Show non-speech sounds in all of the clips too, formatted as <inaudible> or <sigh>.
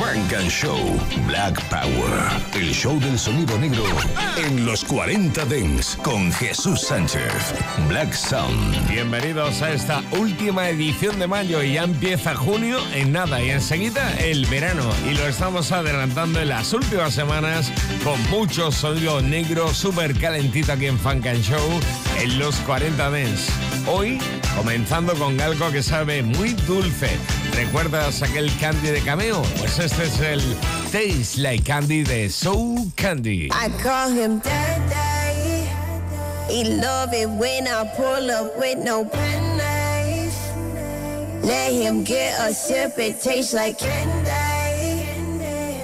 Frank and Show Black Power. El show del sonido negro en los 40 Dents con Jesús Sánchez. Black Sound. Bienvenidos a esta última edición de mayo y ya empieza junio en nada y enseguida el verano y lo estamos adelantando en las últimas semanas con mucho sonido negro súper calentito aquí en Funk and Show en los 40 Dents. Hoy comenzando con algo que sabe muy dulce. ¿Recuerdas aquel candy de cameo? Pues este es el Taste Like Candy de Soul Candy. I call him Daddy. He love it when I pull up with no pennies. Let him get a sip, it tastes like candy.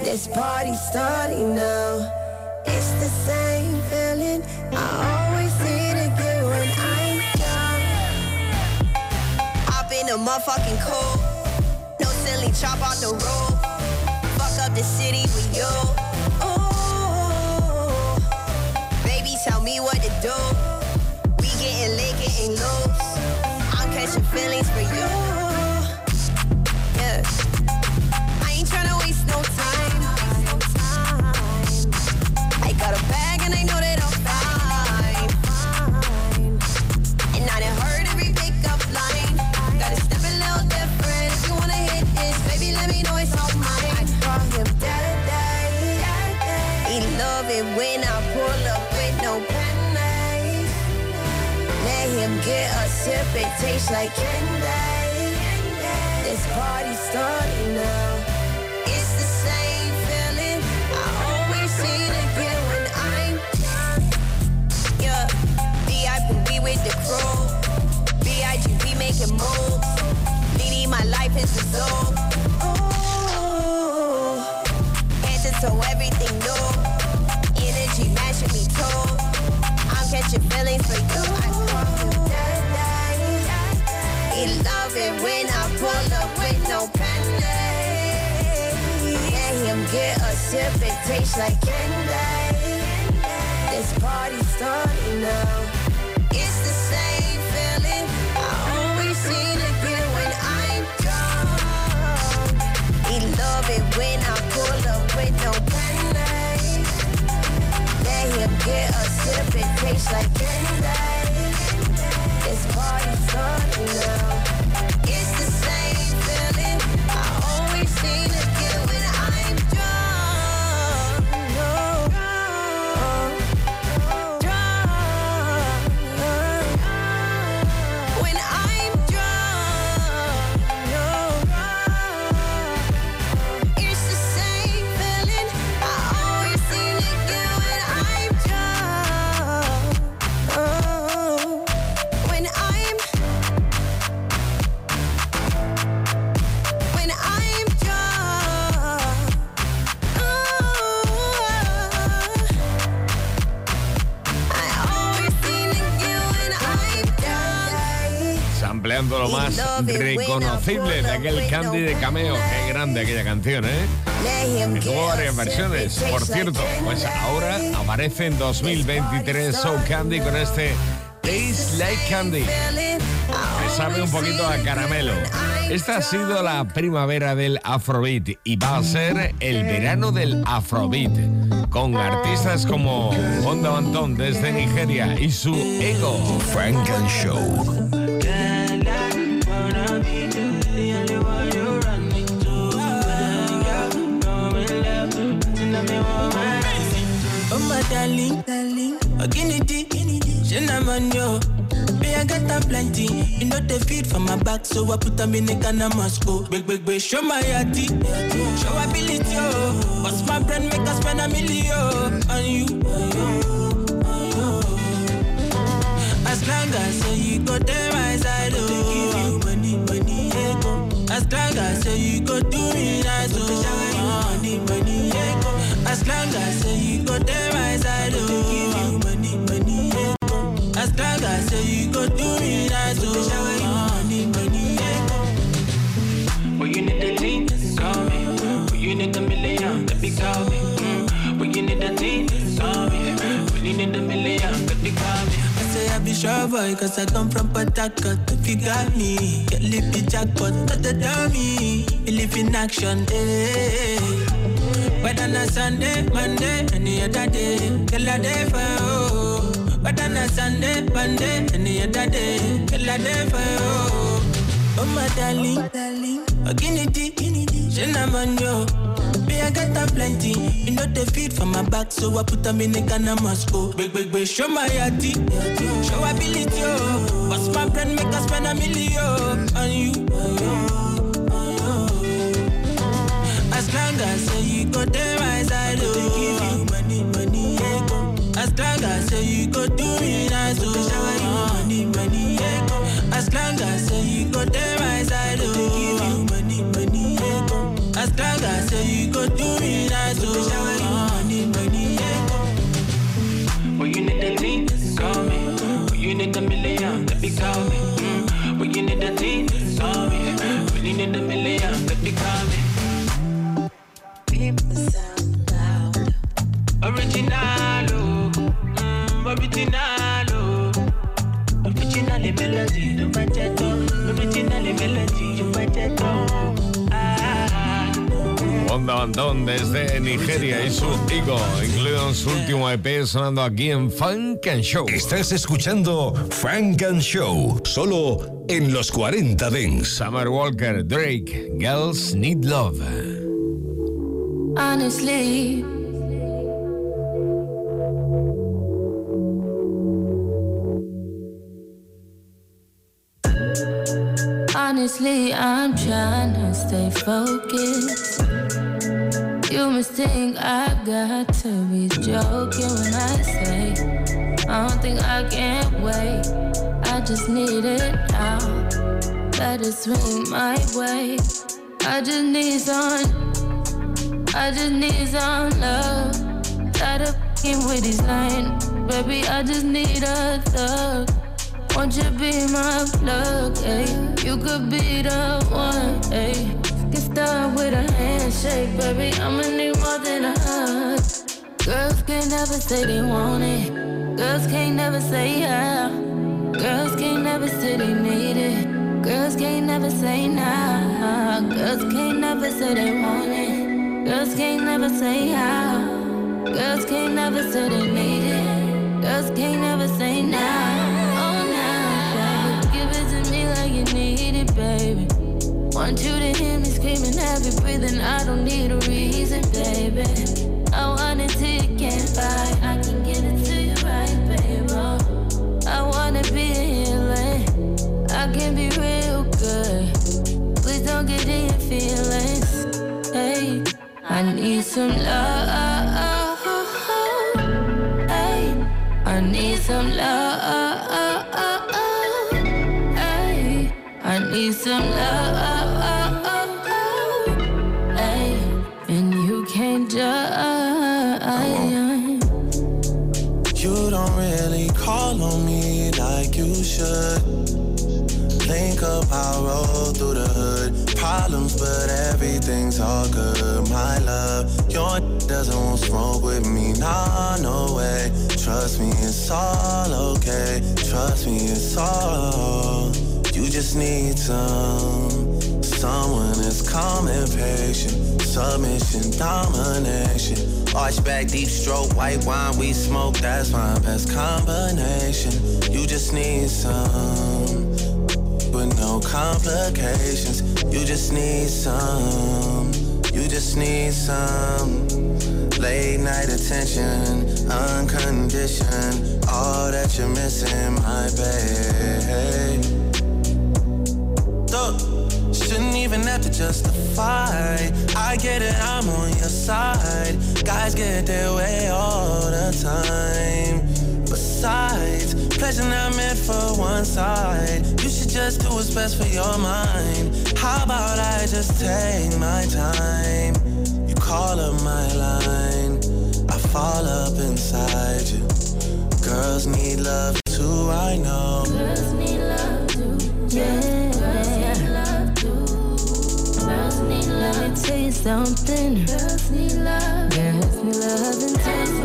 This party starting now. It's the same feeling I always see it again when I'm down. Hop in a motherfucking cold. Chop out the road. Fuck up the city with you. Ooh. Baby, tell me what to do. We getting lit, getting loose. I'm catching feelings for you. Let get a sip, it tastes like candy. This party starting now. It's the same feeling I always to get when I'm down. Yeah, VIP, we with the crew. B.I.G. we making moves. Leading my life is the zone. Ooh, to everything new. Energy matching me too. I'm catching feelings for you it when I pull up with no pennies. Let him get a sip, it tastes like candy. This party starting now. It's the same feeling I always seem get when I'm drunk. He love it when I pull up with no pennies. Let him get a sip, it tastes like candy. This party starting now. Sampleando lo más reconocible de aquel candy de cameo. Qué grande aquella canción, ¿eh? Tuvo varias versiones. Por cierto, pues ahora aparece en 2023 Soul Candy con este Taste Like Candy. Que sabe un poquito a caramelo. Esta ha sido la primavera del Afrobeat y va a ser el verano del Afrobeat. Con artistas como Honda Banton desde Nigeria y su ego. Frank and Show. Oh darling, darling, Oginity, Shenaman yo. Me I got a plenty, you know they feed for my back, so I put them in a can of Moscow. Big big big, show my yati, show ability oh. yo. Bust my brain, make us spend a million on you. As long as you go there my side, oh. give you money, money, yeah, go. As long as say you go do me nice, oh. you money, money, yeah, go. As long as you go there sure boy, cause I come from Port If you got me, get lippy jackpot, not the dummy. Live in action, eh. But on a Sunday, Monday, any other day, kill a day for you. But on a Sunday, Monday, any other day, kill a day for you. Oh my darling, darling, oh guinea dee, guinea I got a plenty, you know they feed for my back, so I put them in the Ghana Moscow. Big big big, show my yati, show ability oh. What's my friend make us spend a million on you? As long as you go there my side, oh. They give you money, money, yeah. As long as you go do me nice, oh. They shower you money, money, yeah. As long as you go there my go do me nice, oh. Shower you money, money, yeah. When you need a lean, call me. When you need a million, me call me. Mm. When you need a lean, call me. When you need a million, me call me. Original, oh, mm, original, oh. Original melody, you might get Original melody, you might get. Onda Bandón desde Nigeria y su Igo, incluido en su último EP sonando aquí en Funk and Show. Estás escuchando Funk and Show, solo en los 40 Dents. Summer Walker, Drake, Girls Need Love. Honestly, honestly, I'm trying to stay focused. You must think I got to be joking when I say I don't think I can wait. I just need it now. Let it swing my way. I just need some. I just need some love. Tired of fucking with these lines, baby. I just need a thug. Won't you be my plug, ayy? You could be the one, ayy. Get started with a handshake, baby. I'ma need more than a hug. Girls can't never say they want it. Girls can't never say yeah. Girls can't never say they need it. Girls can't never say nah. Girls can't never say they want it. Girls can't never say how. Girls can't never say they need it. Girls can't never say nah. Oh nah. Give it to me like you need it, baby. Want you to hear me screaming, heavy breathing. I don't need a reason, baby. I want it till you can't. I can get it to you right, baby. Oh, I wanna be healing. I can be real good. Please don't get in your feelings. Hey, I need some love. Hey, I need some love. Your doesn't want smoke with me. Nah, no way. Trust me, it's all okay. Trust me, it's all. You just need some someone that's calm and patient. Submission, domination. Arch back, deep stroke, white wine, we smoke. That's my best combination. You just need some with no complications. You just need some. Need some late night attention, unconditioned. All that you're missing, my babe. Shouldn't even have to justify. I get it, I'm on your side. Guys get their way all the time. Besides, pleasure not meant for one side. You should just do what's best for your mind. How about I just take my time? You call up my line, I fall up inside you. Girls need love too, I know. Girls need love too, yeah. Let me tell you something. Girls need love. Girls need love and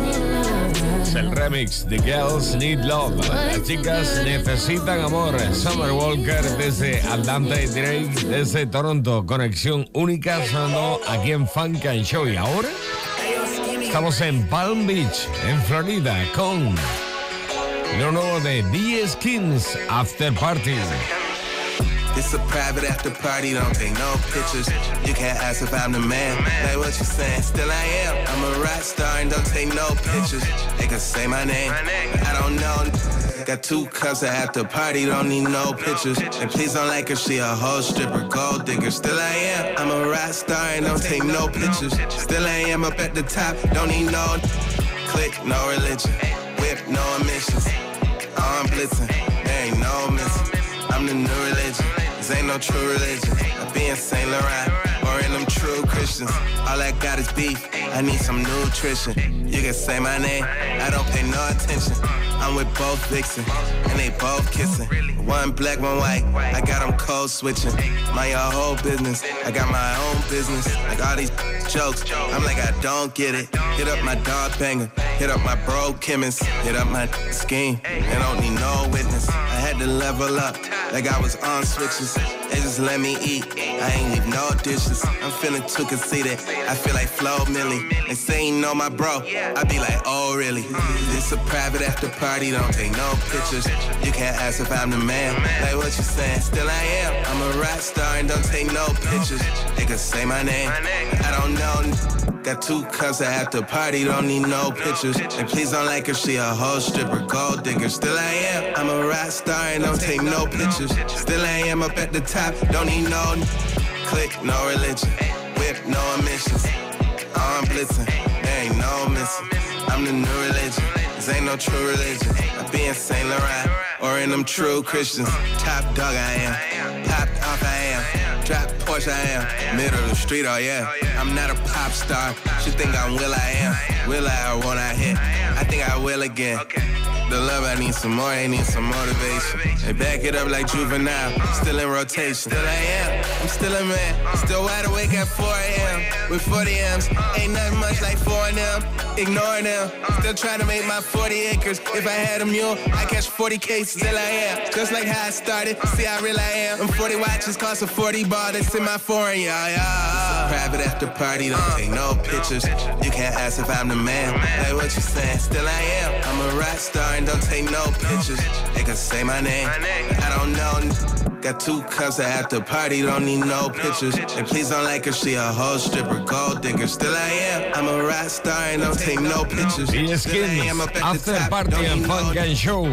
remix. The Girls Need Love. Las chicas necesitan amor. Summer Walker desde Atlanta y Drake desde Toronto. Conexión única sonando aquí en Funk and Show. Y ahora estamos en Palm Beach, en Florida, con lo nuevo de The Skins After Party. It's a private after party, don't take no pictures. You can't ask if I'm the man. Like what you saying, still I am. I'm a rock star and don't take no pictures. They can say my name, I don't know. Got two cups at after party, don't need no pictures. And please don't like her, she a whole stripper, gold digger. Still I am. I'm a rock star and don't take no pictures. Still I am up at the top, don't need no click, no religion. Whip, no emissions. Oh, I'm blitzing, there ain't no missing. I'm the new religion. This ain't no true religion. I be in St. Laurent them true Christians. All I got is beef. I need some nutrition. You can say my name. I don't pay no attention. I'm with both vixen and they both kissing. One black, one white. I got them code switching. My whole business. I got my own business. Like all these jokes. I'm like I don't get it. Hit up my dog banger. Hit up my bro chemist. Hit up my scheme. And don't need no witness. I had to level up like I was on switches. They just let me eat. I ain't leave no dishes. I'm feeling too conceited. I feel like Flo Milli. They say you know my bro. I be like, oh really? This a private after party. Don't take no pictures. You can't ask if I'm the man. Like what you saying? Still I am. I'm a rock star and don't take no pictures. They can say my name. I don't know. Got two cups at after party, don't need no pictures. And please don't like her, she a whole stripper, gold digger. Still I am, I'm a rock star and don't take no pictures. Still I am up at the top, don't need no click, no religion. Whip, no emissions. I'm blitzing, there ain't no missing. I'm the new religion, this ain't no true religion. I be in St. Laurent or in them true Christians. Top dog I am, popped off I am. Trap Porsche I am. Middle of the street, oh yeah. I'm not a pop star. She think I'm Will I am. Will I or won't I hit? I think I will again. The love, I need some more, I need some motivation. They back it up like juvenile, still in rotation. Still I am, I'm still a man. Still wide awake at 4 a.m. with 40 M's. Ain't nothing much like 4 of them. Ignoring them. Still trying to make my 40 acres. If I had a mule, I catch 40 cases. Still I am, just like how I started. See how real I am. I'm 40 watches cost a 40 bar that's in my foreign, yeah, yeah. Private after party, don't take no pictures. You can't ask if I'm the man. Like what you saying? Still I am. I'm a rock star and don't take no pictures. They can say my name. I don't know. Got two cups at after party, don't need no pictures. And please don't like her, she a whole stripper, gold digger. Still I am. I'm a rock star and don't take no pictures. Y Skins, after party en Funk and Show.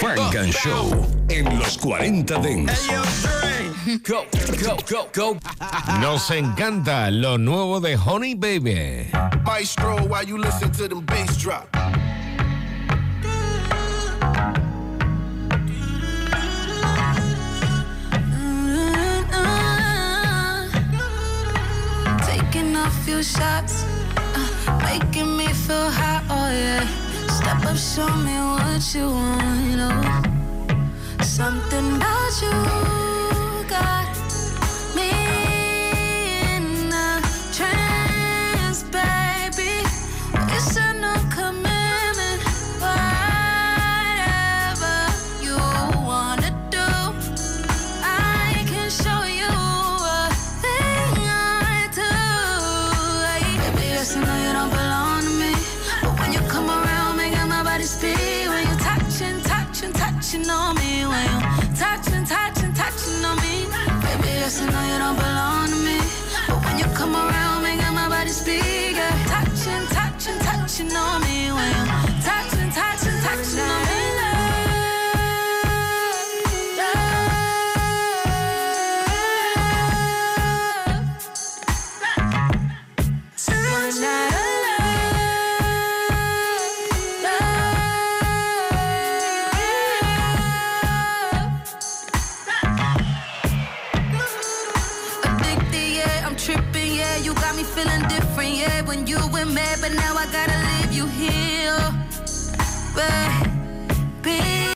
Funk and Show en los 40 Dance. Go, go, go, go. Nos encanta lo nuevo de Honey Baby. Maestro, while you listen to them bass drop. Taking a few shots, uh, making me feel hot, oh yeah. Step up, show me what you want, oh. Something about you I know you don't belong to me, but when you come around, making my body speak. Touching, touching, touching on me, when baby.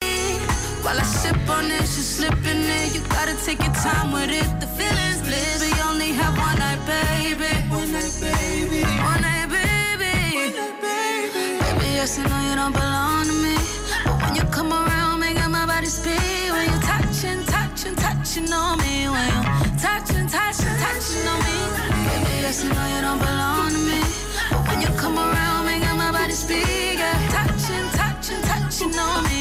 While I sip on it, she's slipping in. You gotta take your time with it. The feeling's bliss. We only have one night, baby. One night, baby. One night, baby. One night, baby. Baby, yes, I know you don't belong to me, but when you come around, making my body speed. When you touching, touching, touching on me. When you touching, touching, touching on me. Baby, yes, I know you don't belong to me, but when you come around, making my body speed. Yeah. know me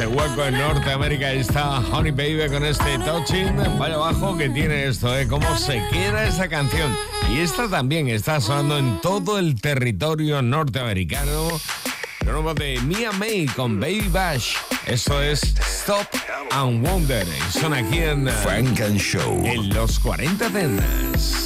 Se hueco en Norteamérica. y está Honey Baby con este touching. Vaya abajo que tiene esto, ¿eh? Cómo se queda esa canción. Y esta también está sonando en todo el territorio norteamericano. Lo de Mia May con Baby Bash. Esto es Stop and Wonder. son aquí en Frank and Show. En los 40 Dendas.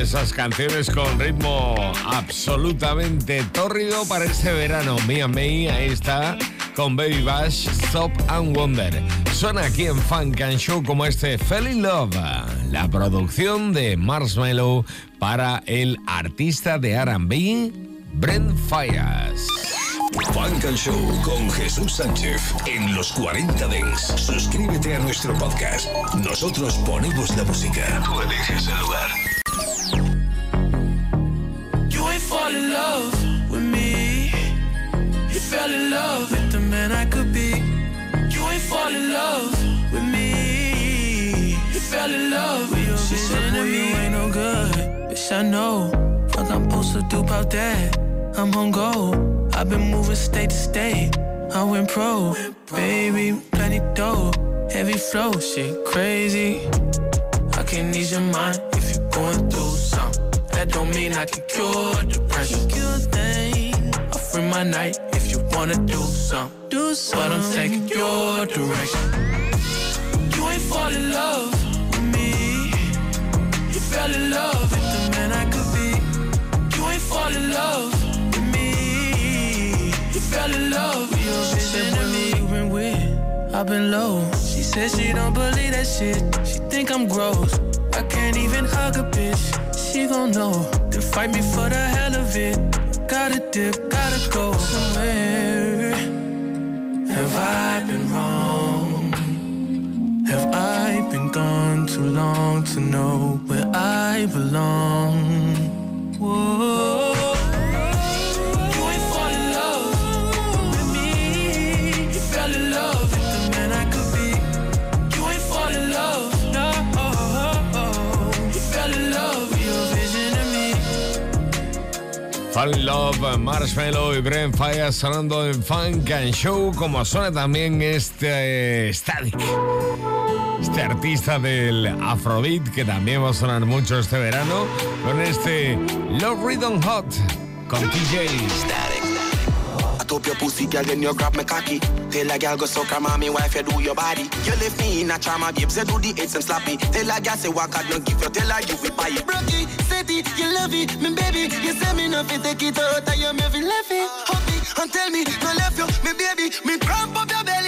Esas canciones con ritmo absolutamente tórrido para este verano. Mia May, ahí está, con Baby Bash, Stop and Wonder. Suena aquí en Funk and Show como este Fell in Love, la producción de Marshmallow para el artista de RB, Brent Fires. Funk and Show con Jesús Sánchez en los 40 Dents. Suscríbete a nuestro podcast. Nosotros ponemos la música. Tú eliges el lugar. Fell in love with the man I could be. You ain't fall in love with me. You fell in love with your she said, boy, you ain't no good. Bitch, I know What I'm supposed to do about that? I'm on go. I've been moving state to state. I went pro, baby, plenty dough, heavy flow, shit crazy. I can ease your mind if you're going through something. That don't mean I can cure depression. I'll free my night you wanna do something. Do something. But I'm taking your direction. You ain't fall in love with me. You fell in love with the man I could be. You ain't fall in love with me. You fell in love with your vision of me. You been with, I've been low. She says she don't believe that shit. She think I'm gross. I can't even hug a bitch. She gon' know. To fight me for the hell of it. Gotta dip, gotta go somewhere. Have I been wrong? Have I been gone too long to know where I belong? Whoa. Fall Love, Marshmallow y Brent Fire sonando en Funk and Show, como suena también este Static. Este artista del Afrobeat que también va a sonar mucho este verano con este Love Rhythm Hot con TJ. Static. Up your pussy, girl, then you grab me cocky. Tell a girl go suck her mommy wife, you do your body. You left me in a trauma, babes, you do the hits and slappy. Tell a girl say walk out, don't give you, tell her you will buy it. Brocky, steady, you love it, me baby. You say me nothing, take it out, you me feel left it. Uh. Happy, and tell me, no left you, me baby, me cramp up your belly.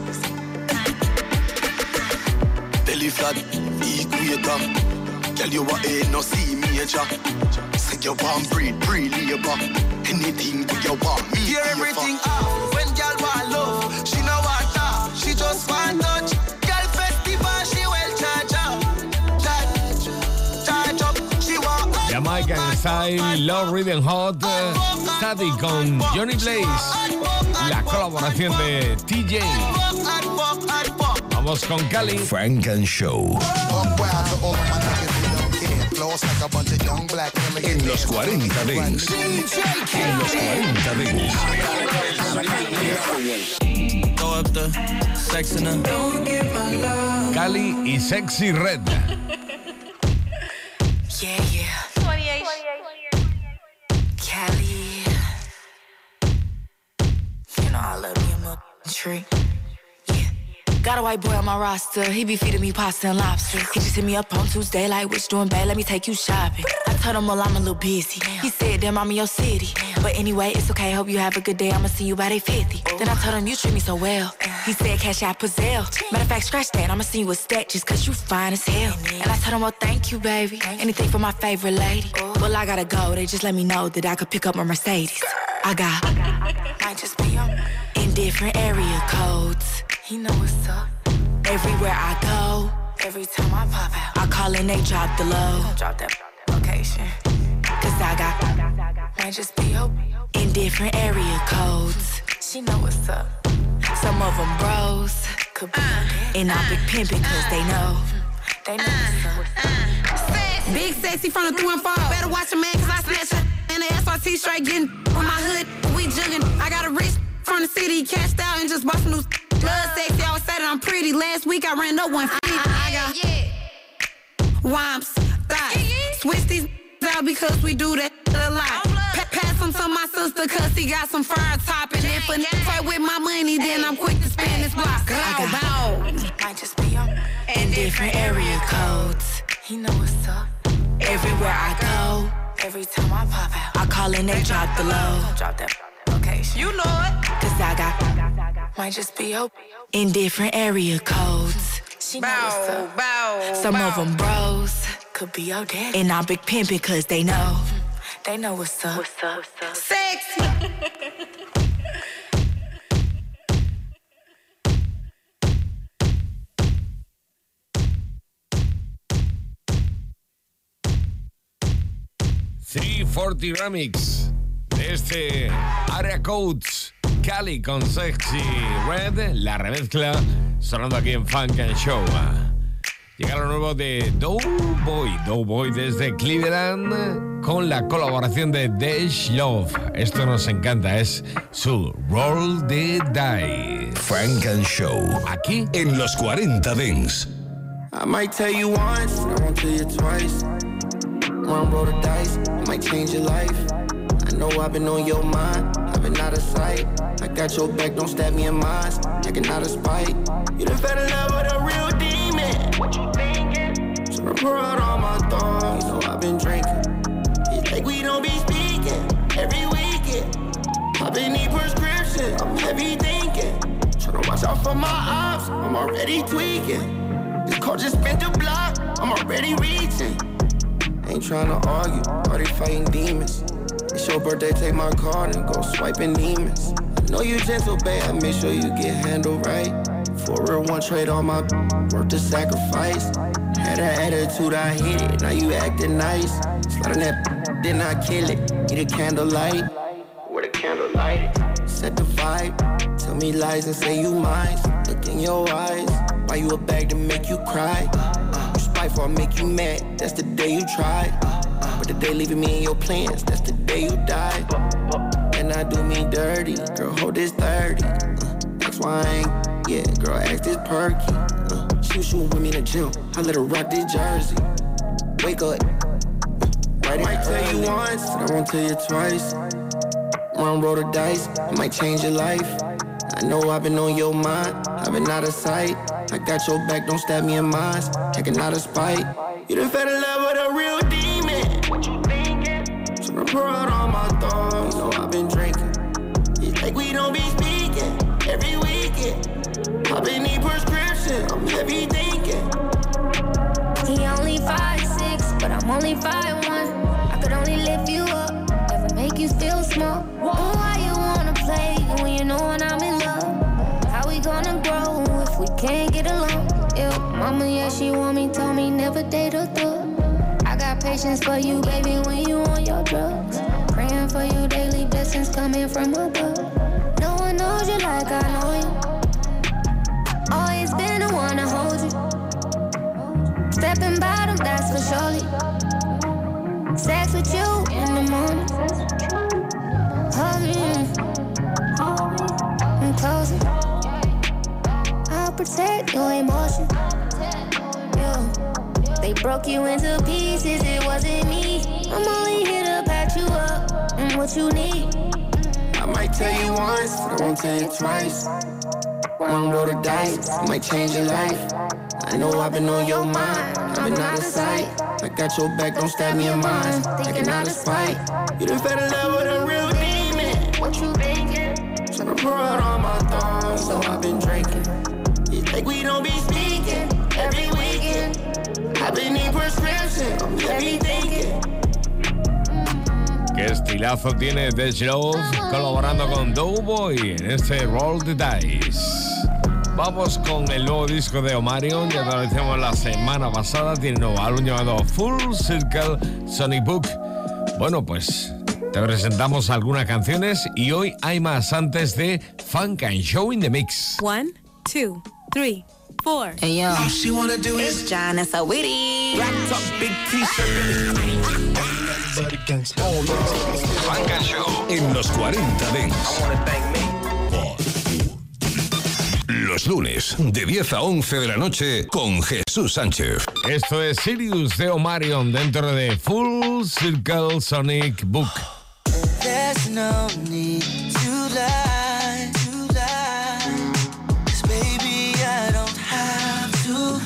Belly flat, equator. Tell you what ain't no see major. Say you want breathe, breathe labor. Anything do you want me? Hear everything off. When girl want love, she no want that. She just want touch. Girl festival, she well charge up. Charge, charge up. She want. Jamaican Style, Love Rhythm Hot, Static con Johnny Blaze, la colaboración de TJ. Vamos con Kaliii. Funk and Show. En los 40 Dance. En los 40 Dance. Kaliii y Sexyy Red. Yeah, yeah. 28. Cali. You know I love me a tree. Got a white boy on my roster. He be feeding me pasta and lobster. He just hit me up on Tuesday, like, which doing bad? Let me take you shopping. I told him, well, I'm a little busy. He said, damn, I'm in your city. But anyway, it's okay. Hope you have a good day. I'ma see you by day 50. Then I told him, you treat me so well. He said, cash out Pazelle. Matter of fact, scratch that. I'ma see you stack just cause you fine as hell. And I told him, well, thank you, baby. Anything for my favorite lady. Well, I gotta go. They just let me know that I could pick up my Mercedes. I got, <laughs> might just be on in different area codes. He know what's up. Everywhere I go, every time I pop out, I call and they drop the low. Drop that location. Cause I got, might just be open in different area codes. She know what's up. Some of them bros, could be, and I big pimpin' cause they know. They know what's up. Big sexy from the through and fall. Better watch a man cause I snatch her. And the SRT straight getting with my hood. We jugging. I got a rich from the city, cashed out and just bought some new blood sexy. I say that I'm pretty. Last week I ran up 150. I got whomps, thighs. Switch these <laughs> out because we do that a lot. Pa- pass them to my sister cause he got some fire top. And if a nigga fight with my money, then I'm quick to spend this block. Go, bow. Might just be on. In different area codes. He know what's up. Everywhere I go, every time I pop out, I call and they drop the low. Drop that location. You know it. Cause I got, might just be open in different area codes. She bow, bow, Some bow. of them bros could be your dad. And I'm big pimpin' cause they know. Mm-hmm. They know what's up. What's up? What's up? Sexy. Three Forty Remix de este Area Codes Cali con Sexy Red, la remezcla sonando aquí en Funk and Show. Llega lo nuevo de Doughboy, Doughboy desde Cleveland con la colaboración de Dash Love. Esto nos encanta, es su Roll the Dice. Frank and Show, aquí en los 40 Dings. I might tell you once, I won't tell you twice. One roll the dice, I might change your life. I know I've been on your mind, I've been out of sight. Got your back, don't stab me in mine, acting out of spite. You done fell in love with a real demon. What you thinking? So I pour out all my thoughts, know I've been drinking. It's like we don't be speaking every weekend. I've been need prescription, I'm heavy thinking. Tryna watch out for my ops, I'm already tweaking. This car just spent the block, I'm already reaching. Ain't tryna argue, already fighting demons. It's your birthday, take my card and go swiping demons. Know you gentle, babe, I make sure you get handled right. For real, one trade on my worth the sacrifice. Had an attitude, I hit it. Now you acting nice. Sliding that, <laughs> then I kill it. Need a candlelight. Where the candle light Set the vibe. Tell me lies and say you mine. Look in your eyes. Buy you a bag to make you cry. You spiteful, I make you mad. That's the day you try. But the day leaving me in your plans. That's the day you die. I do me dirty. Girl, hold this 30. Uh, that's why I ain't. Yeah, girl, act this perky. She was shooting with me in the gym. I let her rock this jersey. Wake up. Right I might tell you once, I won't tell you twice. Run roll the dice, I might change your life. I know I've been on your mind, I've been out of sight. I got your back, don't stab me in mine. Taking out of spite. You done fell in love with a real demon. What you thinking? So I pour out all my thoughts. You know I've been drinking. Don't be speaking every weekend. I've need prescription, I'm heavy thinking. He only five six, but I'm only five one. I could only lift you up, never make you feel small. Oh, why you wanna play when you know when I'm in love? How we gonna grow if we can't get along? Yeah, mama, yeah, she want me, told me never date a thug. I got patience for you, baby, when you on your drugs. Praying for you daily, blessings coming from above. Knows you like I know you. Always been the one to hold you. Stepping bottom, that's for surely. Sex with you in the morning. Hug me. I'm closing. I'll protect your emotion. They broke you into pieces, it wasn't me. I'm only here to patch you up and what you need. Tell you once, I won't tell you twice. One roll the dice, might change your life. I know I've been on your mind, I've been out of sight. I got your back, don't stab me in mine. Thinking out of spite. You done fell in love with a real demon. What you thinking? Tryna pour out all my thoughts, so I've been drinking. It's like we don't be speaking every weekend. I've been in prescription, Estilazo tiene The Love colaborando con Doughboy en este Roll the Dice. Vamos con el nuevo disco de Omarion, ya lo decíamos la semana pasada, tiene un nuevo álbum llamado Full Circle Sonic Book. Bueno, pues te presentamos algunas canciones y hoy hay más antes de Funk and Show in the Mix. One, two, three. Four. Hey yo, All she wanna do it's John and witty. Black top, big t-shirt. Funk and Show en los 40 Dents. Los lunes, de 10 a 11 de la noche, con Jesús Sánchez. Esto es Sirius de Omarion dentro de Full Circle Sonic Book. There's no need to lie, to lie. Cause baby, I don't have to,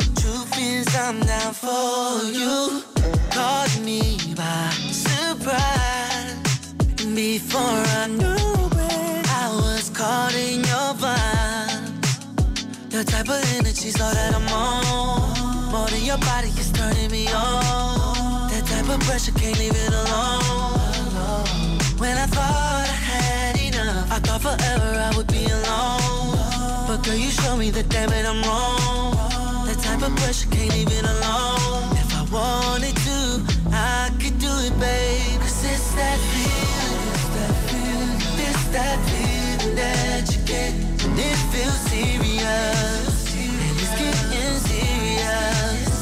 before I knew it, I was caught in your vibe. The type of energy's all that I'm on. More than your body is turning me on. That type of pressure can't leave it alone. When I thought I had enough, I thought forever I would be alone. But girl, you show me that damn it I'm wrong. That type of pressure can't leave it alone. If I wanted to, I could do it, babe. Cause it's that that feeling that you get. And it feels serious. And it's getting serious.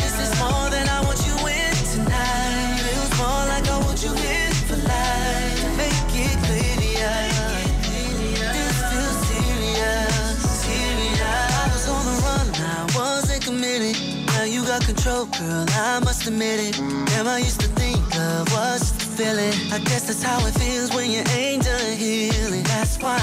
This is more than I want you in tonight. Feels more like I want you here for life. Make it clear. This feels serious, serious. I was on the run, I wasn't committed. Now you got control, girl, I must admit it. Damn, I used to think love was a feeling. I guess that's how it feels when you ain't done healing. That's why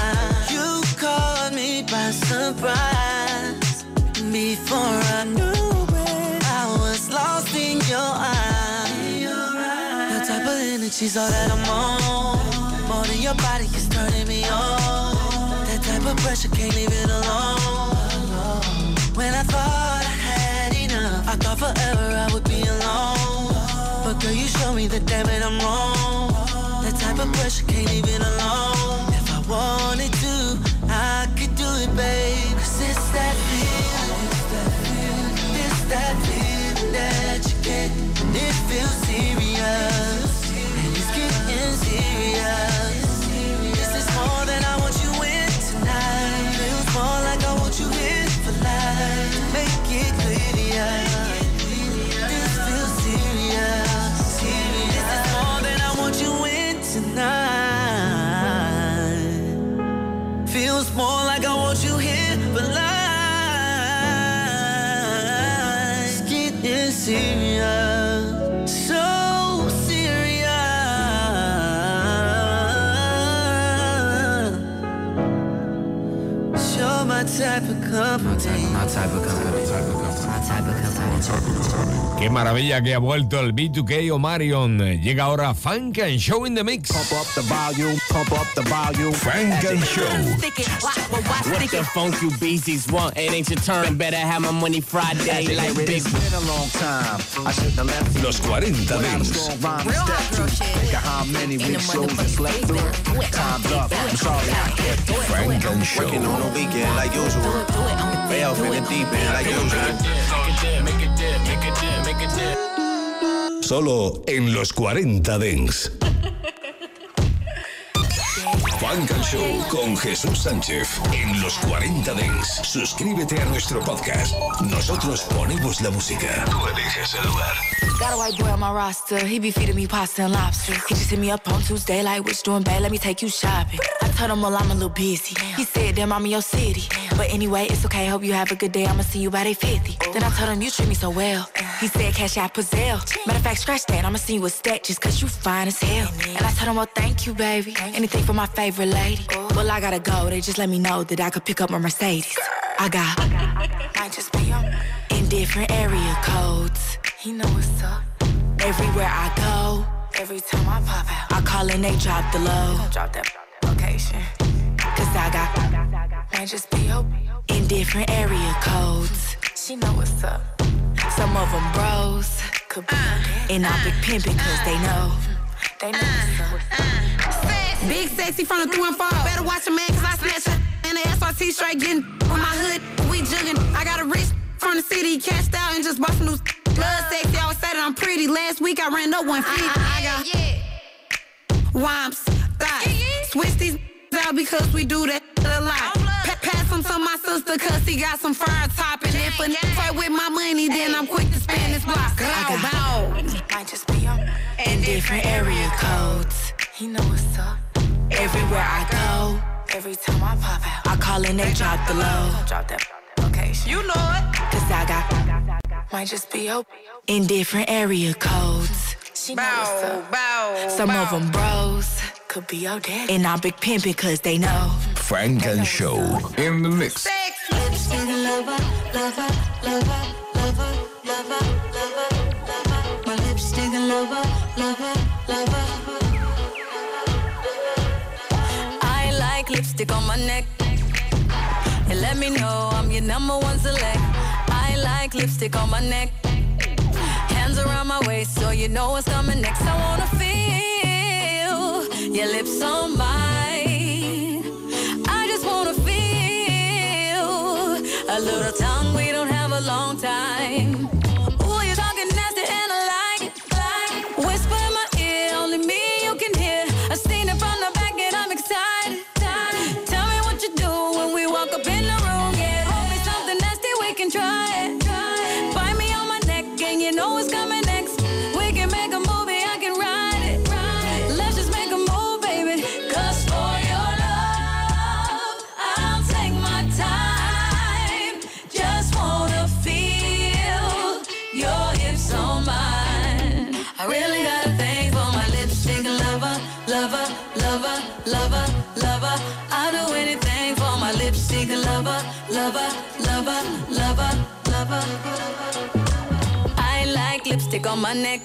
you caught me by surprise. Before I knew it, I was lost in your eyes. Your type of energy's all that I'm on. More than your body is turning me on. That type of pressure can't leave it alone. When I thought I had enough, I thought forever I would be show me that damn it I'm wrong. That type of pressure can't leave it alone. Company. My type company. My type of Qué maravilla que ha vuelto el B2K Omarion. Llega ahora Funk and Show in the Mix. Pump up the volume, pump up the volume. Funk and Show. What the funk you beasties want? It ain't your turn. Better have my money Friday like big. Been a long time. I have left. Los 40 Dents. Real Think of how many weak shows I slept through. Time's up. I'm sorry I can't do it. Funk and Show. Working on the weekend like usual. Way off in the deep end like usual. Solo en los 40 Dents. Funk Show con Jesús Sánchez en los 40 Dents. Suscríbete a nuestro podcast. Nosotros ponemos la música. Tú eliges el lugar. Got a white boy on my roster, he be feeding me pasta and lobster. He just hit me up on Tuesday, like, which doing bad, let me take you shopping. I told him, well, I'm a little busy. He said, damn, I'm in your city. But anyway, it's okay, hope you have a good day, I'ma see you by day 50. Then I told him, you treat me so well. He said, cash out Pazelle. Matter of fact, scratch that, I'ma see you with stack just cause you fine as hell. And I told him, well, thank you, baby. Anything for my favorite lady. Well, I gotta go, they just let me know that I could pick up my Mercedes. I got, <laughs> might just be on in different area codes. He know what's up. Everywhere I go, every time I pop out, I call and they drop the low. Drop that location. Cause I got, might just be open in different area codes. She know what's up. Some of them bros, could be, uh, and I big pimpin' cause uh, they know. They know what's up. Uh, big sexy from the through and far. Better watch a man cause I snatch her. And the SRT straight getting on my hood. We jugging. I got a rich from the city. Cashed out and just bought some new blood sexy. Always say that I'm pretty. Last week I ran up 150. I got whomps, thighs. Switch these out because we do that a lot. Oh, pa- pass them to my sister cause he got some fire top. And if a nigga fight with my money, then I'm quick to spend this block. I Bow, got, might just be on in different area codes. He know what's up. Everywhere I go, every time I pop out, I call and they drop the low. Drop that location. You know it. Cause I got, might just be open in different area codes. She up. bow, Some of them bros could be your dad. And I'm big pimpin' cause they know. Funk and Show in the mix. Lipstick lover, lover, lover, lover, lover, lover, lover. My lipstick lover, lover, lover. I like lipstick on my neck. It let me know. I'm your number one select. I like lipstick on my neck. Hands around my waist, so you know what's coming next. I wanna feel your lips on mine. I just wanna feel a little tongue. We don't have a long time. Lover, lover, lover, lover. I like lipstick on my neck.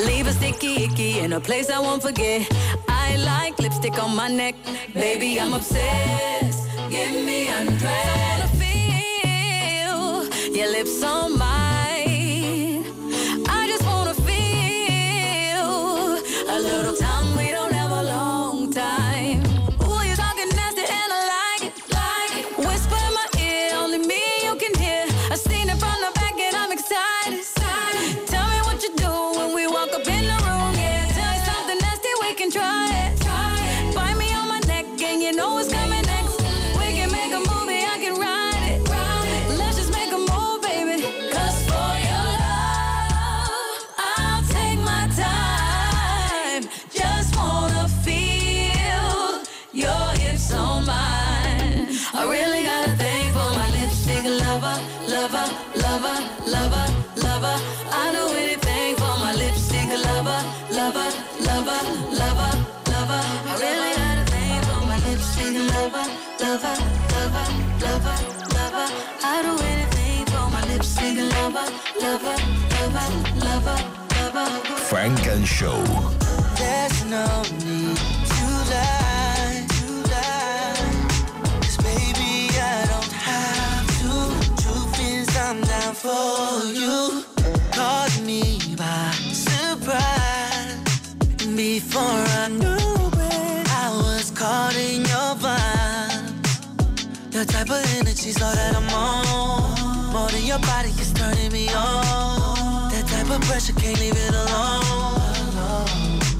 Leave a sticky icky in a place I won't forget. I like lipstick on my neck. Baby, I'm obsessed. Give me undressed. I wanna feel your lips on mine. Lover, lover, lover. I do anything for my lipstick lover, lover, lover, lover, lover. I really got a thing for my lipstick lover, lover, lover, lover, lover. I do anything for my lipstick lover, lover, lover, lover, lover. Funk and Show. There's no need to lie, for you. Caught me by surprise. Before I knew it, I was caught in your vibe. The type of energy so that I'm on. More than your body is turning me on. That type of pressure can't leave it alone.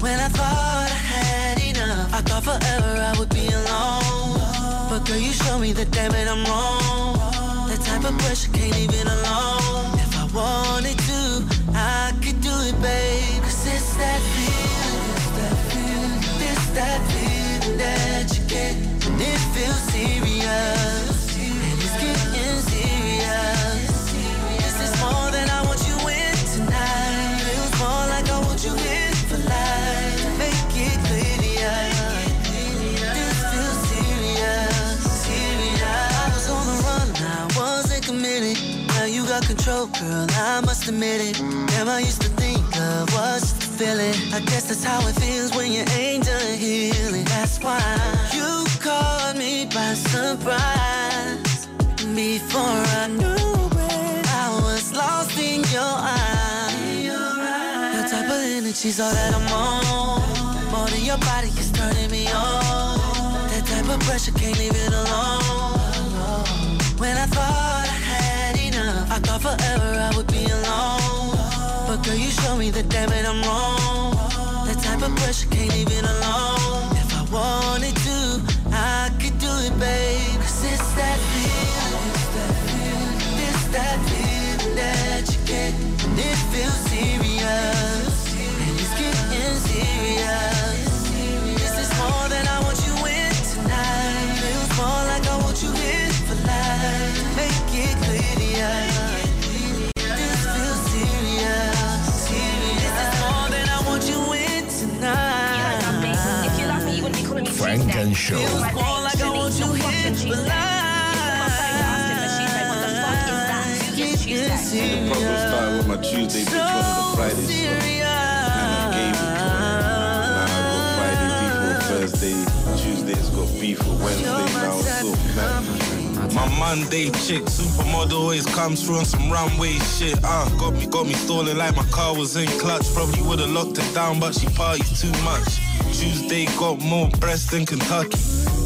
When I thought I had enough, I thought forever I would be alone. But girl, you show me that damn it, I'm wrong. Of pressure can't it alone. If I wanted to, I could do it, babe. Cause it's that feeling, it's that feeling, it's that control, girl. I must admit it. I used to think love was just a feeling. I guess that's how it feels when you ain't done healing. That's why you caught me by surprise. Before I knew it, I was lost in your eyes. Your type of energy's all that I'm on. More than your body is turning me forever I would be alone. But girl, you show me that damn it, I'm wrong. That type of pressure can't leave Get The problem started with my Tuesday bitch wanted to Friday show. And I gave it to her. Now I go Friday beef with Thursday. Tuesday's got beef with Wednesday. Now so mad. My Monday chick, supermodel always comes through on some runway shit. Uh, got me, got me stalling like my car was in clutch. Probably would've locked it down, but she parties too much. Tuesday got more breasts than Kentucky.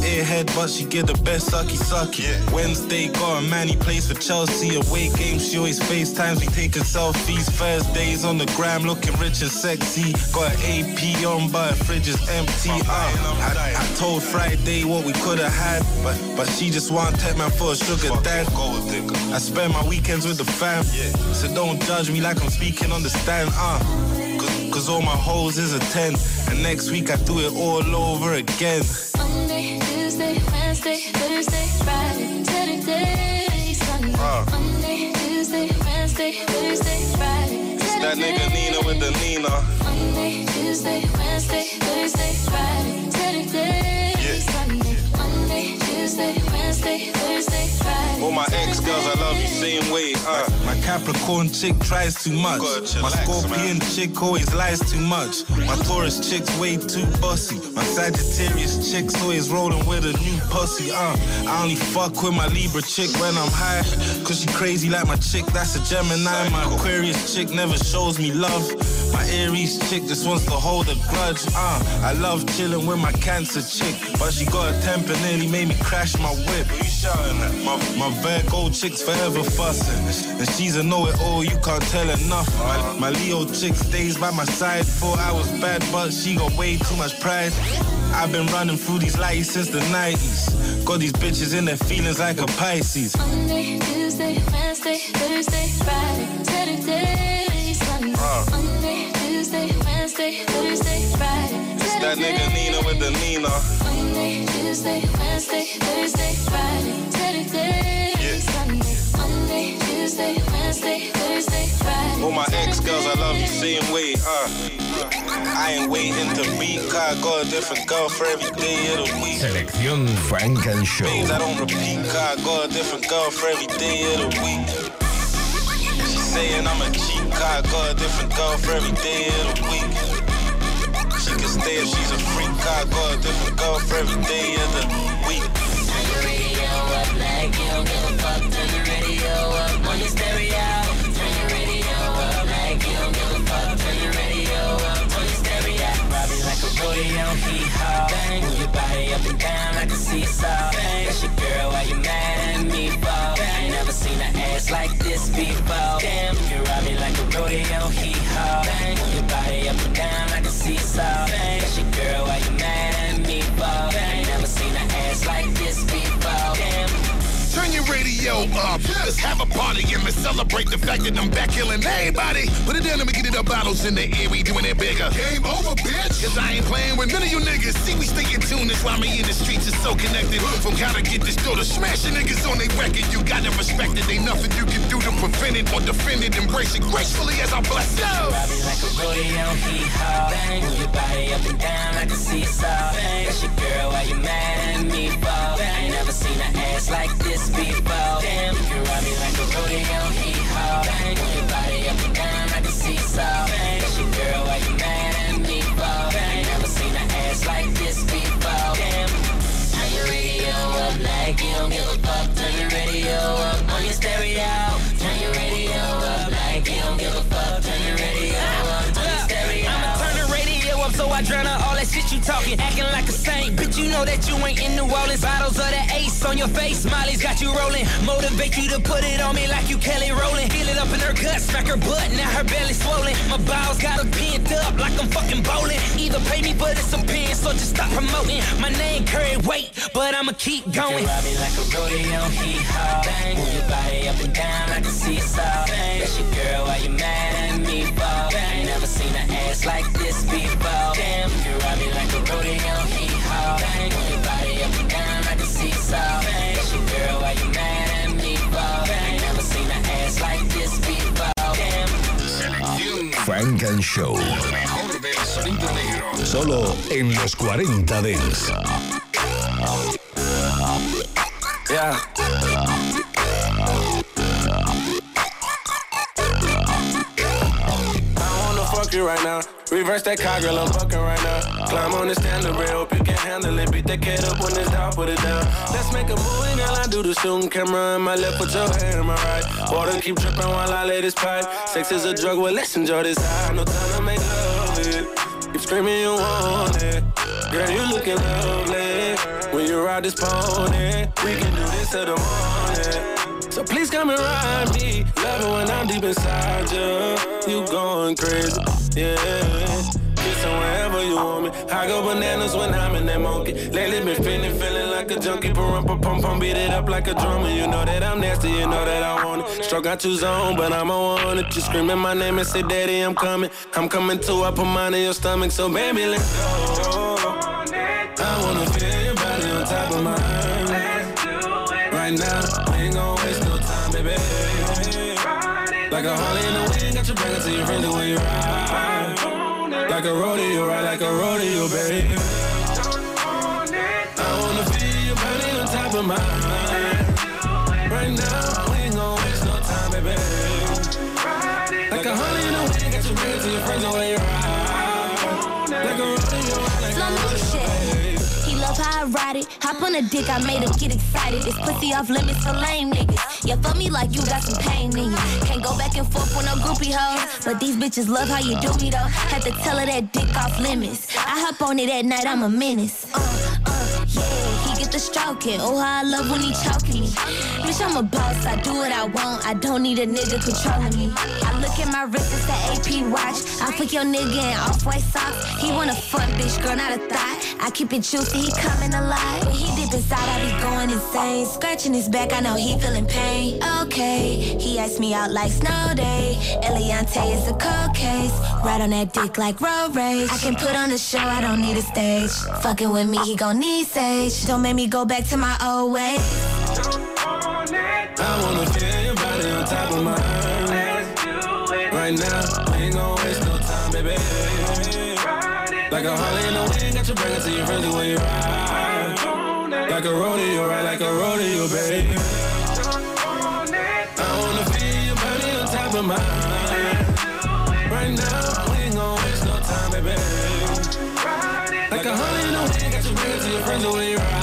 Airhead, but she get the best sucky sucky. Yeah. Wednesday got a man he plays for Chelsea. Away game, she always FaceTimes. We taking selfies. Thursdays on the gram, looking rich and sexy. Got an AP on, but her fridge is empty. Uh, I, I told Friday what we could have had, but but she just want take man for a sugar dad. I spend my weekends with the fam, so don't judge me like I'm speaking on the stand. Uh, cause, all my hoes is a 10, and next week I do it all over again. Monday, Tuesday, Wednesday, Thursday, Friday, Saturday, Sunday. Uh. Monday, Tuesday, Wednesday, Thursday, Friday, It's that nigga Nina with the Nina. Monday, Tuesday, Wednesday, Thursday, Friday, Saturday, Sunday. Monday, Tuesday, Wednesday, Thursday, Friday. All my ex girls, I love you same way. Uh. My Capricorn chick tries too much. My Scorpion chick always lies too much. My Taurus chick's way too bossy. My Sagittarius chick's always rolling with a new pussy. Uh. I only fuck with my Libra chick when I'm high. Cause she crazy like my chick, that's a Gemini. My Aquarius chick never shows me love. My Aries chick just wants to hold a grudge. Uh, I love chilling with my Cancer chick, but she got a temper nearly made me crash my whip. Who you shouting at? My, my Virgo chick's forever fussing, and she's a know-it-all. You can't tell her nothing. My, my Leo chick stays by my side. Thought I was bad, but she got way too much pride. I've been running through these lights since the 90s. Got these bitches in their feelings like a Pisces. Monday, Tuesday, Wednesday, Thursday, Friday, Saturday, Sunday. Uh. Monday, Tuesday, Wednesday, Thursday, Friday, It's that nigga Nina with the Nina. Monday, Tuesday, Wednesday, Thursday, Friday, Saturday, Sunday. Monday, Tuesday, Wednesday, Thursday, Friday. All my ex girls, I love you same way. Uh. I ain't waiting to be cause I got a different girl for every day of the week. Selección Funk and Show. Things I don't repeat cause I got a different girl for every day of the week. Saying I'm a cheat cause I a different girl for every day of the week. She can stay if she's a freak cause I a different girl for every day of the week. Turn your radio up like you don't give a fuck. Turn your radio up on your stereo. Turn your radio up like you don't give a fuck. Turn your radio up on your stereo. Robbing like a rodeo, hee haw. Have a party and let's celebrate the fact that I'm back killing everybody. Put it down and we get it up bottles in the air. We doing it bigger. Game over, bitch. Cause I ain't playing with none of you niggas. See, we stay in tune. That's why me in the streets is so connected. From how to get this door to smashing niggas on they record. You gotta respect it. Ain't nothing you can do to prevent it or defend it. Embrace it gracefully as I bless you. Ride me like a rodeo, hee haw. Bang, move your body up and down like a seesaw. Bang, that's your girl, why you mad at me for? Bang, ain't never seen an ass like this before. Damn, you ride me like a rodeo, hee haw. Bang, your body up and down like a seesaw. Bang, your girl, why you mad at me for? Bang, never seen an ass like this before. Damn, turn your radio up like you don't give a fuck. Turn your radio up on your stereo. Talking. Acting like a saint, bitch, you know that you ain't in New Orleans. Bottles of the ace on your face, Molly's got you rolling. Motivate you to put it on me like you Kelly rolling. Feel it up in her gut, smack her butt, now her belly swollen. My balls got her pinned up like I'm fucking bowling. Either pay me, but it's some pins, so just stop promoting. My name carry weight, but I'ma keep going. You ride me like a rodeo, hee haw. Bang, move your body up and down like a seesaw. Bang, that's your girl, why you mad at me for? Never seen an ass like this before. Damn, you ride me like a rodeo, hee haw. Bang, move your body up and down like a seesaw. Bang, that's your girl, why you mad at me for? Bang, ain't never seen an ass like this before. Damn. Frank and Show. Solo en los 40 Dents. Yeah. You right now. Reverse that car, girl, I'm fucking right now. Climb on the stand, the rail, hope you can handle it. Beat that cat up when it's down, put it down. Let's make a movie, girl. I do the shooting camera in my left, put your hand in my right. Water keep dripping while I lay this pipe. Sex is a drug, well, let's enjoy this high. No time to make love it. Keep screaming you want it. Girl, you looking lovely. When you ride this pony, we can do this till the morning. So please come and ride me. Love it when I'm deep inside you. You going crazy, yeah kissing wherever you want me. I go bananas when I'm in that monkey. Lately been feeling, feeling like a junkie. Pump, pump, pump, pump, beat it up like a drummer. You know that I'm nasty, you know that I want it. Stroke out your zone, but I'm want it. You screaming my name and say, Daddy, I'm coming. I'm coming too. I put mine in your stomach, so baby, let's go. I wanna feel your body on top of mine. Right now, Like a Harley in the wind, got your back to your friends the way you ride. Like a rodeo, right like a rodeo, baby. I wanna feel your body on top of mine. Right now, we ain't gon' waste no time, baby. Like a honey in the wind, got your back to your friends the way you ride. Love how I ride it. Hop on a dick, I made him get excited. This pussy off limits for lame niggas. You fuck me like you got some pain in you. Can't go back and forth with no groupie hoes. But these bitches love how you do me though. Had to tell her that dick off limits. I hop on it at night, I'm a menace. Uh, uh, yeah, he get the stroking. Oh, how I love when he choking me. Bitch, I'm a boss, I do what I want. I don't need a nigga controlling me. I look at my wrist, it's the AP watch. I fuck your nigga in off-white socks. He wanna fuck, bitch, girl, not a thought. I keep it juicy, he coming alive. When he dip inside, I be going insane. Scratching his back, I know he feeling pain. Okay, he asked me out like snow day. Eliante is a cold case. Right on that dick like road rage. I can put on a show, I don't need a stage. Fucking with me, he gon' need sage. Don't make me go back to my old ways. I wanna feel your body on top of mine. Right now, Like a in the wind, got your back to your friends when you ride. Like a rodeo, right? Like a rodeo, baby. I wanna feel your body on top of mine. Right now, we ain't gon' waste no time, baby. Like a honey in the wind, got your back to your friends when you ride.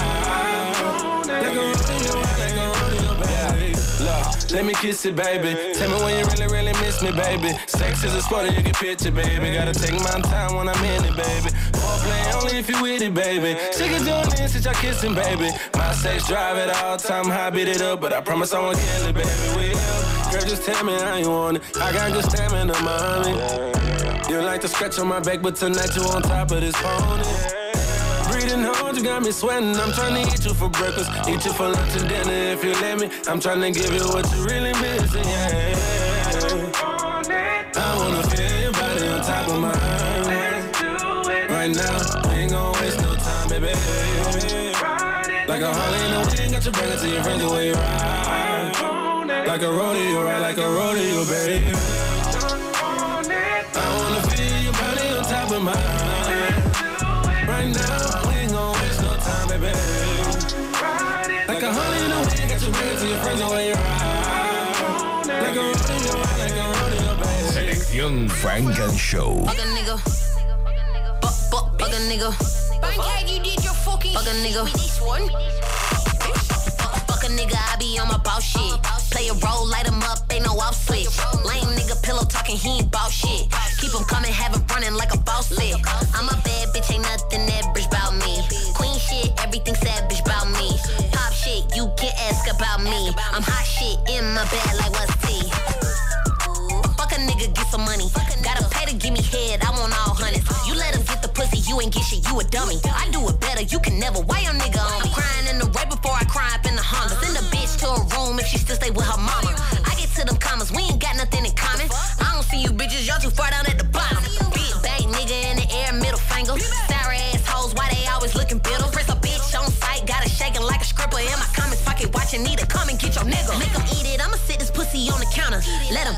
Let me kiss it, baby. Tell me when you really, really miss me, baby. Sex is a sport that you can picture, baby. Gotta take my time when I'm in it, baby. Foreplay only if you with it, baby. She can do it since y'all kissing, baby. My sex drive it all time, high beat it up, but I promise I won't kill it, baby. Will. Girl, just tell me how you want it. I got good stamina, mommy. You like to scratch on my back, but tonight you on top of this pony. Breathing hard, you got me sweating. I'm trying to eat you for breakfast, eat you for lunch and dinner if you let me. I'm trying to give you what you really missing, yeah. I wanna feel your body on top of mine. Right now, ain't gon' waste no time, baby. Like a Harley in the wind, got your back to your friends the way you ride. Like a rodeo, right? Like a rodeo, baby. Selección Funk and Show. Fuck a nigga. Fuck, fuck, fuck a nigga. Pancake, you did your fucking Fuck a nigga. With this one. Fuck, fuck a nigga, I be on my boss shit. Play a role, light him up, ain't no off switch. Lame nigga, pillow talking, he ain't bout shit. Keep him coming, have him running like a boss faucet. I'm a bad bitch, ain't nothing average about me. Queen shit, everything savage about me. Pop shit, you can ask about me. I'm hot shit in my bed, like what's tea? Nigga, get some money. Gotta pay to give me head, I want all hundreds. You let him get the pussy, you ain't get shit, you a dummy. I do it better, you can never. Why your nigga on me? Crying in the right before I cry up in the Honda. Send a bitch to a room if she still stay with her mama. I get to them commas, we ain't got nothing in common. I don't see you bitches, y'all too far down at the bottom. Big bang nigga in the air, middle finger. Sour ass hoes, why they always looking bitter? Press a bitch on sight, got it shaking like a stripper. In my comments, fuck it, watching, need to come and get your nigga. Make him eat it, I'ma sit this pussy on the counter. Let him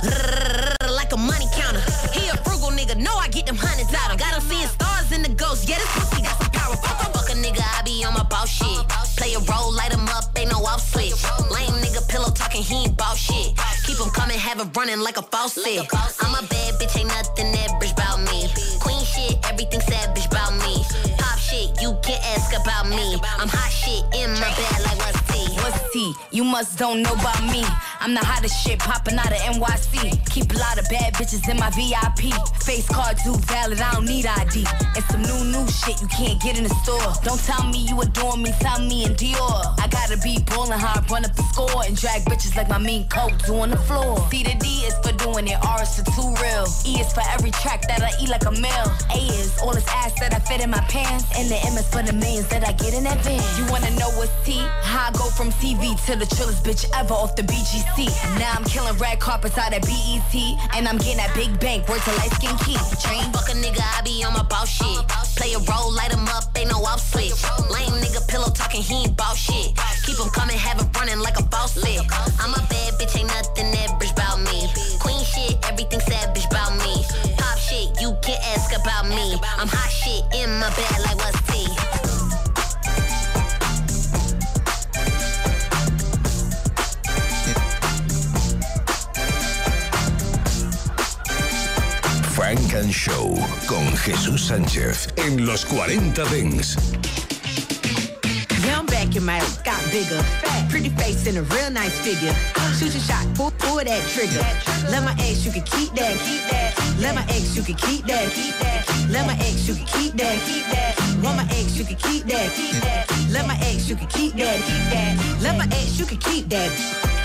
him coming, have it running like a faucet. I'm a bad bitch, ain't nothing average about me. Queen shit, everything savage about me. Pop shit, you can ask about me. I'm hot shit in my bed like what's tea? What's tea? You must don't know about me. I'm the hottest shit popping out of NYC. Keep a lot of bad bitches in my VIP. Face card too valid, I don't need ID. It's some new new shit you can't get in the store. Don't tell me you adore me, tell me in Dior. I gotta be ballin' hard, run up the score and drag bitches like my mean coat do on the floor. C to D is for doing it, R is for too real. E is for every track that I eat like a meal. A is all this ass that I fit in my pants, and the M is for the millions that I get in that van. You wanna know what's T? How I go from TV to the trillest bitch ever off the BGC. Now I'm killing red carpets out at BET, and I'm getting that big bank, worth to light skin key. Train fuck a nigga, I be on my boss shit. Play a role, light him up, ain't no off switch. Lame nigga pillow talking, he ain't boss shit. Keep him coming, have him running like a boss fit. I'm a bad bitch, ain't nothing average about me. Queen shit, everything savage about me. Pop shit, you can't ask about me. I'm hot shit in my bed like what's tea? Show con Jesús Sánchez en los 40 Dings. In my got bigger. Pretty face and a real nice figure. Shoot your shot, pull, pull that trigger. Let my ex, you can keep that. Keep that. Let my ex, you can keep that. Keep that. Let my ex, you can keep that. Keep that. Want my ex, you can keep that. Keep that. Let my ex, you can keep that. Keep that. Let my ex, you can keep that.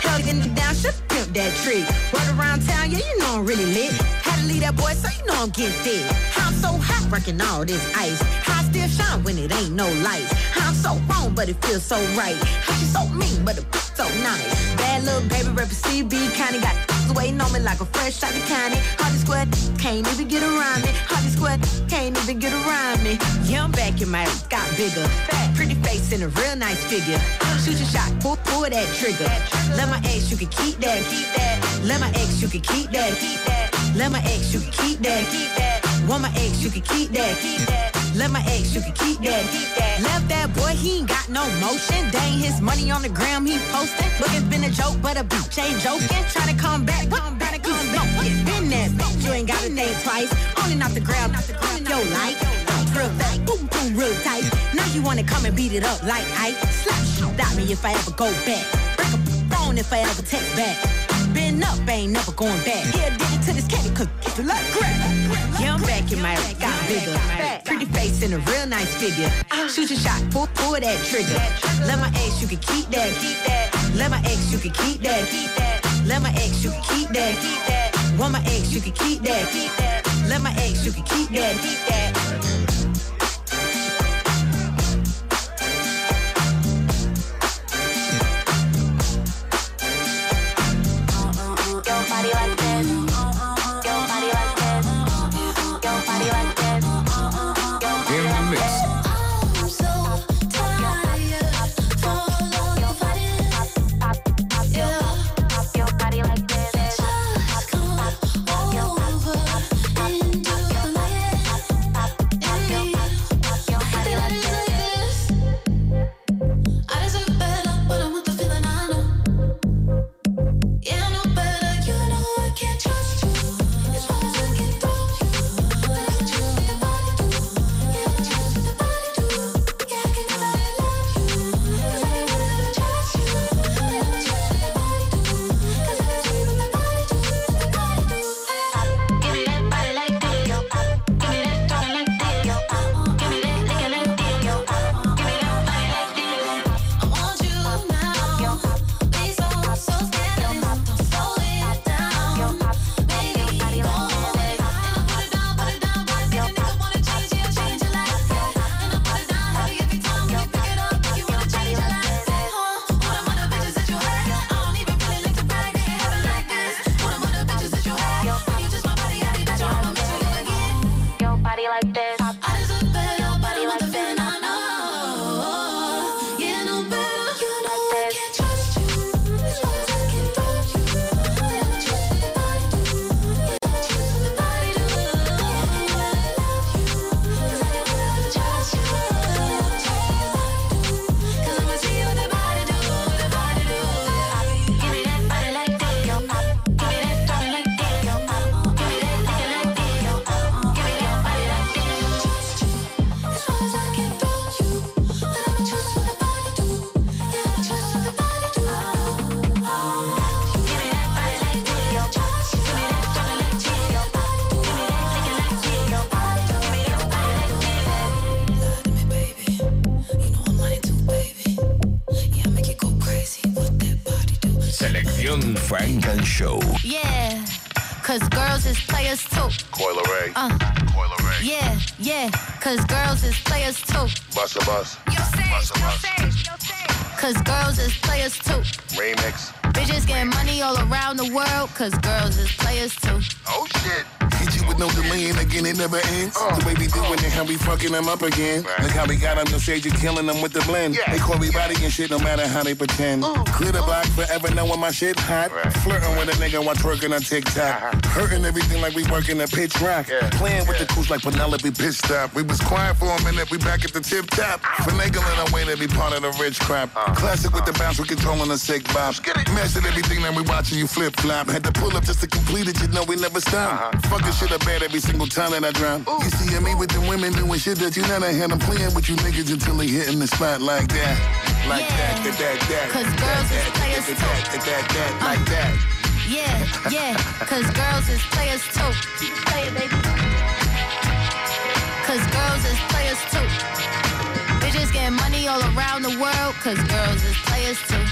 Hell, getting down, should pimp that tree. Run around town, yeah, you know I'm really lit. Had to leave that boy, so you know I'm getting thick. I'm so hot, wrecking all this ice. I still shine when it ain't no lights. I'm so wrong, but it feels so right. How she so mean, but it so nice. Bad little baby rapper CB, kinda got waiting on me like a fresh out the county. Hardy squad can't even get around me. Hardy squad can't even get around me. Yeah, I'm back in my got bigger. Pretty face and a real nice figure. Shoot your shot, pull, pull that trigger. Let my ex, you can keep that. Keep that. Let my ex, you can keep that. Let my ex, you can. Keep that. Want my ex, you can keep that. Let my ex, you can keep that. Keep that. Left that boy, he ain't got no motion. Dang his money on the gram, he posting. Look, it's been a joke, but a bitch ain't joking. Trying to come back, come back, come back. It's been that bitch, you ain't gotta think twice. Only not the ground, not the ground, yo, like. Real fast, boom, boom, real tight. Now you wanna come and beat it up like Ike. Slap shit me if I ever go back. Break a phone if I ever text back. Been up, ain't never going back. Yeah, did it to this candy cook, you like crap. Yeah, I'm back in my got bigger. Pretty face and a real nice figure. Shoot your shot, pull, pull that trigger. Let my ex, you can keep that. Keep that. Let my ex, you can keep that. Keep that. Let my ex, you can keep that. Keep that. Want my ex, you can keep that. Keep that. Let my ex, you can keep that. Keep that. Them up again. Look how we got them, no shade, you killing them with the blend. They call me body and shit no matter how they pretend. Clear the block forever knowing my shit hot. Flirting with a nigga while twerking on TikTok. Hurting everything like we working a pitch rock. Playing with the crews like Penelope Pitstop. We was quiet for a minute, we back at the tip top. Finagling our way to be part of the rich crap. Classic with the bounce, we controlling the sick box. Mastered everything that we watching you flip flop. Had to pull up just to complete it, you know we never stop. Fucking shit up bad every single time that I drown. You see me with the women doing shit that you never had. I'm playing with you niggas until they hitting the spot like that. Like that, that, that, that. Cause girls is players too. That, that, that, like that. Yeah, yeah, cause girls is players too. Keep it baby. Cause girls is players too. Bitches getting money all around the world, cause girls is players too.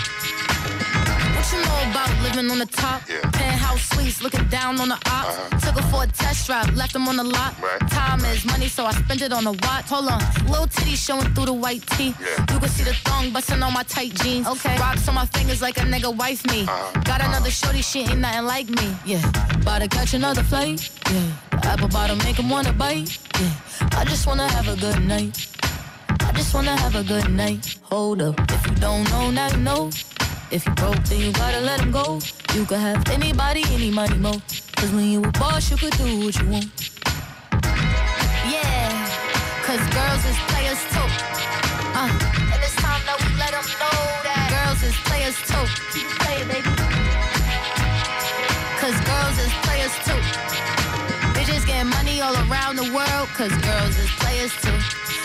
What you know about living on the top? Penthouse suites, looking down on the ops. Uh-huh. Took her for a test drive, left them on the lot. Time is money, so I spend it on a watch. Hold on, little titty showing through the white tee. You can see the thong busting on my tight jeans. Okay, rocks on my fingers like a nigga wife me. Uh-huh. Got uh-huh. another shorty, she ain't nothing like me. Yeah, about to catch another flight. Yeah, the apple bottom make him wanna bite. Yeah, I just wanna have a good night. I just wanna have a good night. Hold up, if you don't know, now you know. If you broke, then you gotta let him go. You could have anybody, any money, mo. Cause when you a boss, you could do what you want. Yeah, cause girls is players too. Uh, and it's time that we let them know that girls is players too. Keep playing, baby. Cause girls is players too. Bitches getting money all around the world, cause girls is players too.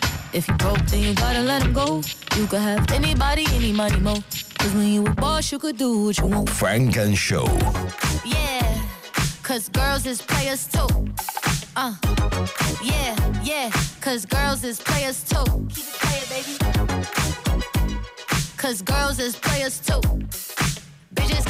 If you broke, then you gotta let him go. You could have anybody, any money, mo. Cause when you a boss, you could do what you want. Funk and Show. Yeah, cause girls is players too. Uh, yeah, yeah, cause girls is players too. Keep it playing, baby. Cause girls is players too.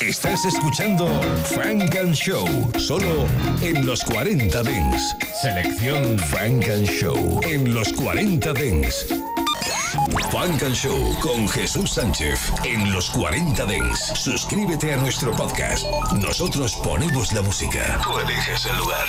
Estás escuchando Frank and Show, solo en los 40 Dents. Selección Frank and Show en los 40 Dents. Frank and Show con Jesús Sánchez en los 40 Dents. Suscríbete a nuestro podcast. Nosotros ponemos la música. Tú eliges el lugar.